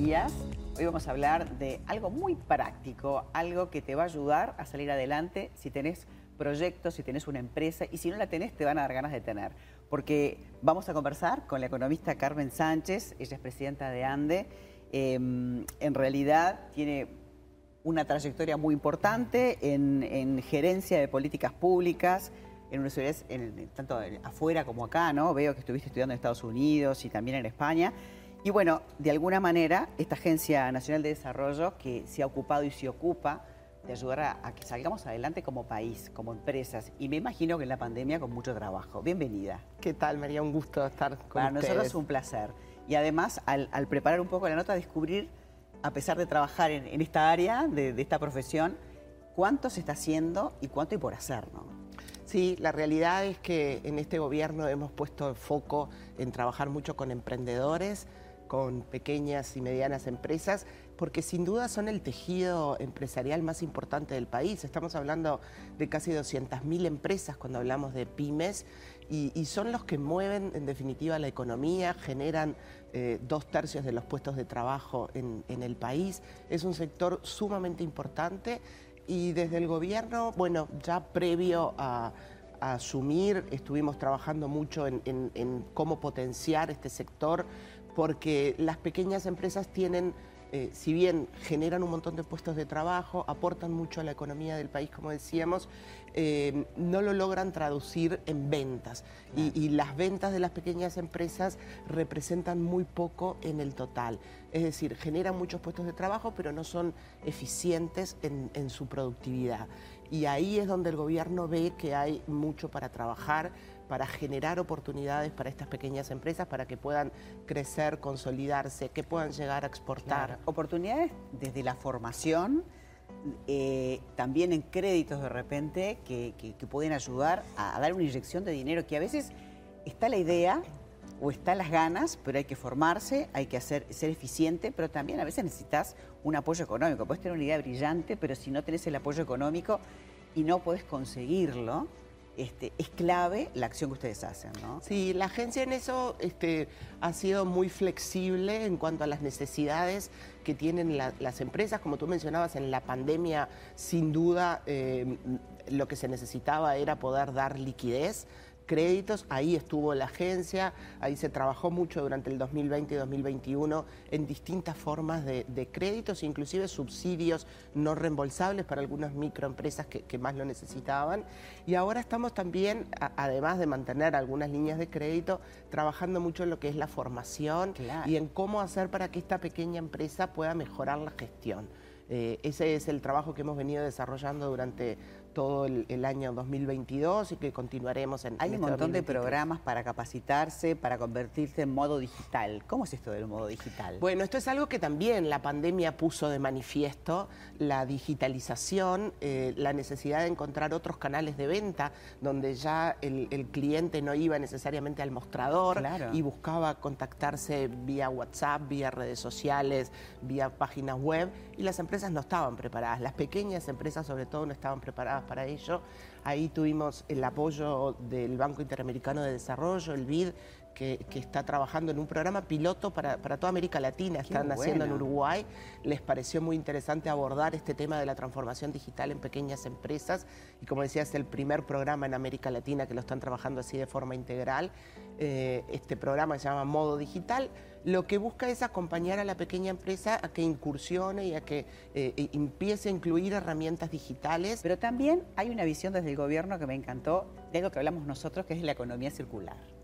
días. Hoy vamos a hablar de algo muy práctico, algo que te va a ayudar a salir adelante si tenés proyectos, si tenés una empresa y si no la tenés te van a dar ganas de tener. Porque vamos a conversar con la economista Carmen Sánchez, ella es presidenta de ANDE. Em, en realidad tiene una trayectoria muy importante en, gerencia de políticas públicas, en universidades, en, tanto afuera como acá, ¿no? Veo que estuviste estudiando en Estados Unidos y también en España. Y bueno, de alguna manera, esta Agencia Nacional de Desarrollo, que se ha ocupado y se ocupa de ayudar a, que salgamos adelante como país, como empresas, y me imagino que en la pandemia con mucho trabajo. Bienvenida. ¿Qué tal, María? Un gusto estar con Para nosotros es un placer. Y además, al, preparar un poco la nota, descubrir, a pesar de trabajar en, esta área, de, de, esta profesión, cuánto se está haciendo y cuánto hay por hacer, ¿no? Sí, la realidad es que en este gobierno hemos puesto el foco en trabajar mucho con emprendedores, con pequeñas y medianas empresas, porque sin duda son el tejido empresarial más importante del país. Estamos hablando de casi 200.000 empresas cuando hablamos de pymes y, son los que mueven en definitiva la economía, generan eh, dos tercios de los puestos de trabajo en, el país. Es un sector sumamente importante y desde el gobierno, bueno, ya previo a asumir, estuvimos trabajando mucho en, cómo potenciar este sector, porque las pequeñas empresas tienen, eh, si bien generan un montón de puestos de trabajo, aportan mucho a la economía del país, como decíamos, eh, no lo logran traducir en ventas. Y, las ventas de las pequeñas empresas representan muy poco en el total. Es decir, generan muchos puestos de trabajo, pero no son eficientes en, en su productividad. Y ahí es donde el gobierno ve que hay mucho para trabajar para generar oportunidades para estas pequeñas empresas para que puedan crecer, consolidarse, que puedan llegar a exportar. Oportunidades desde la formación, eh, también en créditos de repente que, pueden ayudar a, dar una inyección de dinero que a veces está la idea o están las ganas, pero hay que formarse, hay que hacer, ser eficiente, pero también a veces necesitas un apoyo económico. Puedes tener una idea brillante, pero si no tenés el apoyo económico y no puedes conseguirlo, este, es clave la acción que ustedes hacen, ¿no? Sí, la agencia en eso este, ha sido muy flexible en cuanto a las necesidades que tienen las empresas. Como tú mencionabas, en la pandemia, sin duda, eh, lo que se necesitaba era poder dar liquidez créditos, ahí estuvo la agencia, ahí se trabajó mucho durante el 2020 y 2021 en distintas formas de, créditos, inclusive subsidios no reembolsables para algunas microempresas que, más lo necesitaban. Y ahora estamos también, además de mantener algunas líneas de crédito, trabajando mucho en lo que es la formación y en cómo hacer para que esta pequeña empresa pueda mejorar la gestión. Eh, ese es el trabajo que hemos venido desarrollando durante todo el, año 2022 y que continuaremos en Hay un este montón de programas para capacitarse, para convertirse en modo digital. ¿Cómo es esto del modo digital? Bueno, esto es algo que también la pandemia puso de manifiesto, la digitalización, eh, la necesidad de encontrar otros canales de venta donde ya el, cliente no iba necesariamente al mostrador y buscaba contactarse vía WhatsApp, vía redes sociales, vía páginas web y las empresas no estaban preparadas. Las pequeñas empresas sobre todo no estaban preparadas para ello. Ahí tuvimos el apoyo del Banco Interamericano de Desarrollo, el BID, que, está trabajando en un programa piloto para, toda América Latina, están haciendo en Uruguay. Les pareció muy interesante abordar este tema de la transformación digital en pequeñas empresas y como decía, es el primer programa en América Latina que lo están trabajando así de forma integral. Eh, este programa se llama Modo Digital lo que busca es acompañar a la pequeña empresa a que incursione y a que eh, e empiece a incluir herramientas digitales. Pero también hay una visión desde el gobierno que me encantó de algo que hablamos nosotros, que es la economía circular.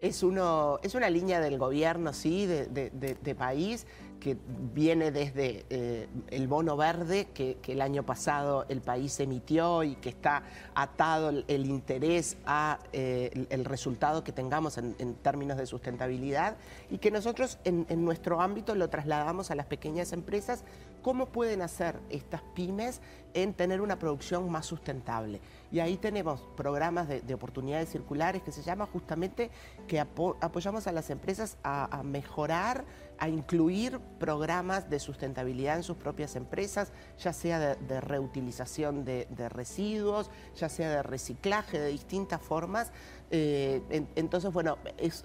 Es, uno, es una línea del gobierno, sí, de, país, que viene desde eh, el bono verde que, el año pasado el país emitió y que está atado el, interés a eh, el, resultado que tengamos en, términos de sustentabilidad y que nosotros en nuestro ámbito lo trasladamos a las pequeñas empresas, cómo pueden hacer estas pymes en tener una producción más sustentable. Y ahí tenemos programas de, oportunidades circulares que se llama justamente que apoyamos a las empresas a, mejorar, a incluir programas de sustentabilidad en sus propias empresas, ya sea de, reutilización de, residuos, ya sea de reciclaje, de distintas formas. Eh, entonces, bueno, es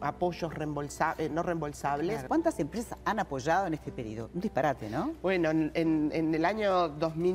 apoyos eh, no reembolsables. ¿Cuántas empresas han apoyado en este periodo? Un disparate, ¿no? Bueno, en, en el año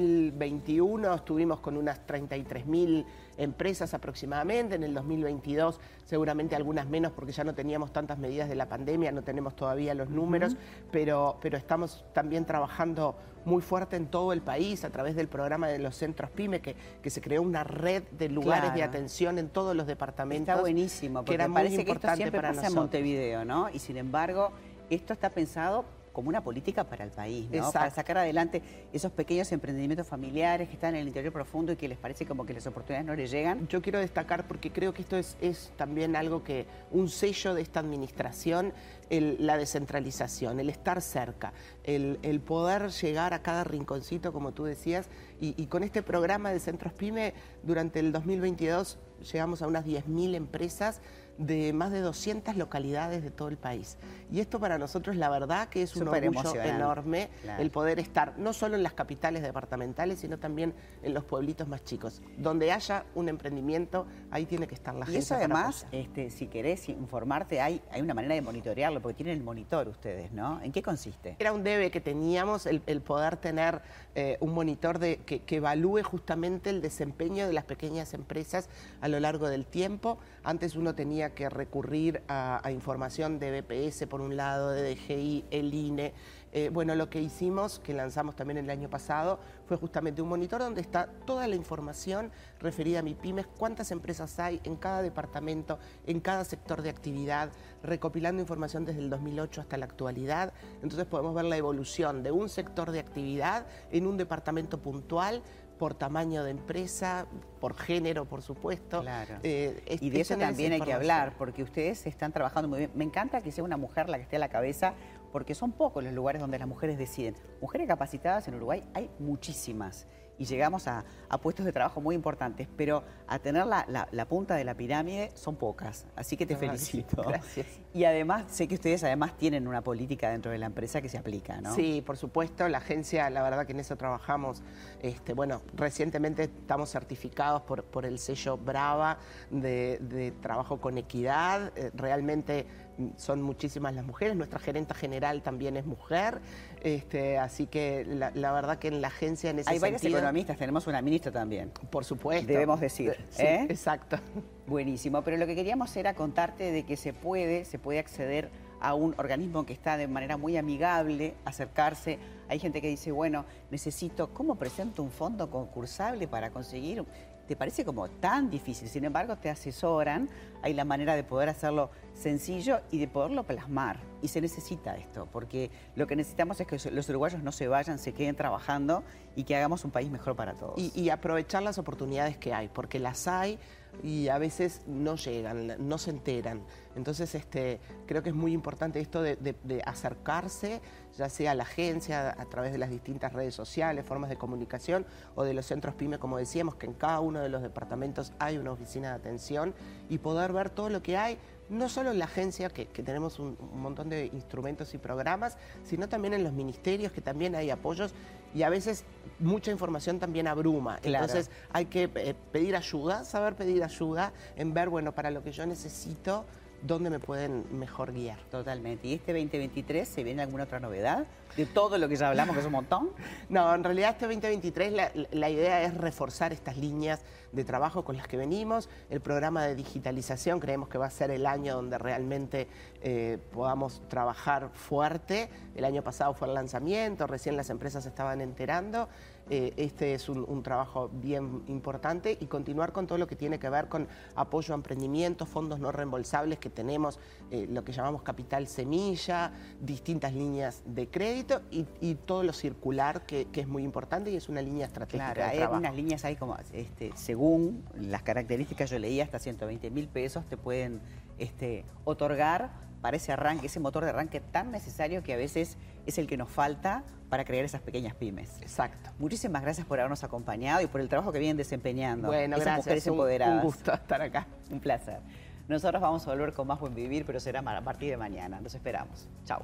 2021 estuvimos con unas 33 mil empresas aproximadamente, en el 2022 seguramente algunas menos porque ya no teníamos tantas medidas de la pandemia, no tenemos todavía los números, pero, pero estamos también trabajando muy fuerte en todo el país a través del programa de los centros PYME, que, que se creó una red de lugares de atención en todos los departamentos. Está buenísimo, porque que era parece que esto siempre pasa en Montevideo, ¿no? Y sin embargo, esto está pensado como una política para el país, ¿no? Para sacar adelante esos pequeños emprendimientos familiares que están en el interior profundo y que les parece como que las oportunidades no les llegan. Yo quiero destacar porque creo que esto es, es también algo que, un sello de esta administración, la descentralización, el estar cerca, el, poder llegar a cada rinconcito, como tú decías, y, y con este programa de Centros PYME, durante el 2022 llegamos a unas 10.000 empresas de más de 200 localidades de todo el país. Y esto para nosotros la verdad que es un orgullo enorme el poder estar no solo en las capitales departamentales, sino también en los pueblitos más chicos. Donde haya un emprendimiento, ahí tiene que estar la gente. Y eso además, este, si querés informarte, hay, hay una manera de monitorearlo, porque tienen el monitor ustedes, ¿no? ¿En qué consiste? Era un debe que teníamos el, poder tener eh, un monitor de, que, evalúe justamente el desempeño de las pequeñas empresas a lo largo del tiempo. Antes uno tenía que recurrir a, información de BPS por un lado, de DGI, el INE. Eh, bueno, lo que hicimos, que lanzamos también el año pasado, fue justamente un monitor donde está toda la información referida a mi pymes, cuántas empresas hay en cada departamento, en cada sector de actividad, recopilando información desde el 2008 hasta la actualidad. Entonces podemos ver la evolución de un sector de actividad en un departamento puntual por tamaño de empresa, por género, por supuesto. Claro. Eh, y de eso también hay que hablar, porque ustedes están trabajando muy bien. Me encanta que sea una mujer la que esté a la cabeza, porque son pocos los lugares donde las mujeres deciden. Mujeres capacitadas en Uruguay hay muchísimas y llegamos a, puestos de trabajo muy importantes, pero a tener la, punta de la pirámide son pocas, así que te felicito. Gracias. Y además, sé que ustedes además tienen una política dentro de la empresa que se aplica, ¿no? Sí, por supuesto, la agencia, la verdad que en eso trabajamos, este, bueno, recientemente estamos certificados por, por el sello Brava de, trabajo con equidad, eh, realmente son muchísimas las mujeres, nuestra gerenta general también es mujer, este, así que la, verdad que en la agencia en ese Hay varias economistas, tenemos una ministra también. Por supuesto. Debemos decir. ¿eh? Exacto. Buenísimo, pero lo que queríamos era contarte de que se puede, se puede acceder a un organismo que está de manera muy amigable, acercarse. Hay gente que dice, bueno, necesito, ¿cómo presento un fondo concursable para conseguir te parece como tan difícil. Sin embargo, te asesoran, hay la manera de poder hacerlo sencillo y de poderlo plasmar. Y se necesita esto, porque lo que necesitamos es que los uruguayos no se vayan, se queden trabajando y que hagamos un país mejor para todos. Y, aprovechar las oportunidades que hay, porque las hay y a veces no llegan, no se enteran. Entonces, este, creo que es muy importante esto de, de acercarse, ya sea a la agencia, a través de las distintas redes sociales, formas de comunicación o de los centros PYME, como decíamos, que en cada uno de los departamentos hay una oficina de atención y poder ver todo lo que hay no solo en la agencia, que, tenemos un, montón de instrumentos y programas, sino también en los ministerios, que también hay apoyos y a veces mucha información también abruma. Entonces hay que eh, pedir ayuda, saber pedir ayuda en ver, bueno, para lo que yo necesito, dónde me pueden mejor guiar. Totalmente. ¿Y este 2023 se viene alguna otra novedad de todo lo que ya hablamos, que es un montón? No, en realidad este 2023 la, idea es reforzar estas líneas de trabajo con las que venimos. El programa de digitalización creemos que va a ser el año donde realmente eh, podamos trabajar fuerte. El año pasado fue el lanzamiento, recién las empresas estaban enterando. Eh, este es un, trabajo bien importante y continuar con todo lo que tiene que ver con apoyo a emprendimientos, fondos no reembolsables que tenemos, eh, lo que llamamos capital semilla, distintas líneas de crédito y, todo lo circular que, es muy importante y es una línea estratégica. Claro, hay algunas líneas ahí como, este, según las características, yo leía hasta 120 mil pesos te pueden este, otorgar para ese arranque, ese motor de arranque tan necesario que a veces es el que nos falta para crear esas pequeñas pymes. Exacto. Muchísimas gracias por habernos acompañado y por el trabajo que vienen desempeñando. Bueno, gracias. Mujeres empoderadas. Un gusto estar acá. Un placer. Nosotros vamos a volver con más buen vivir, pero será a partir de mañana. Nos esperamos. Chao.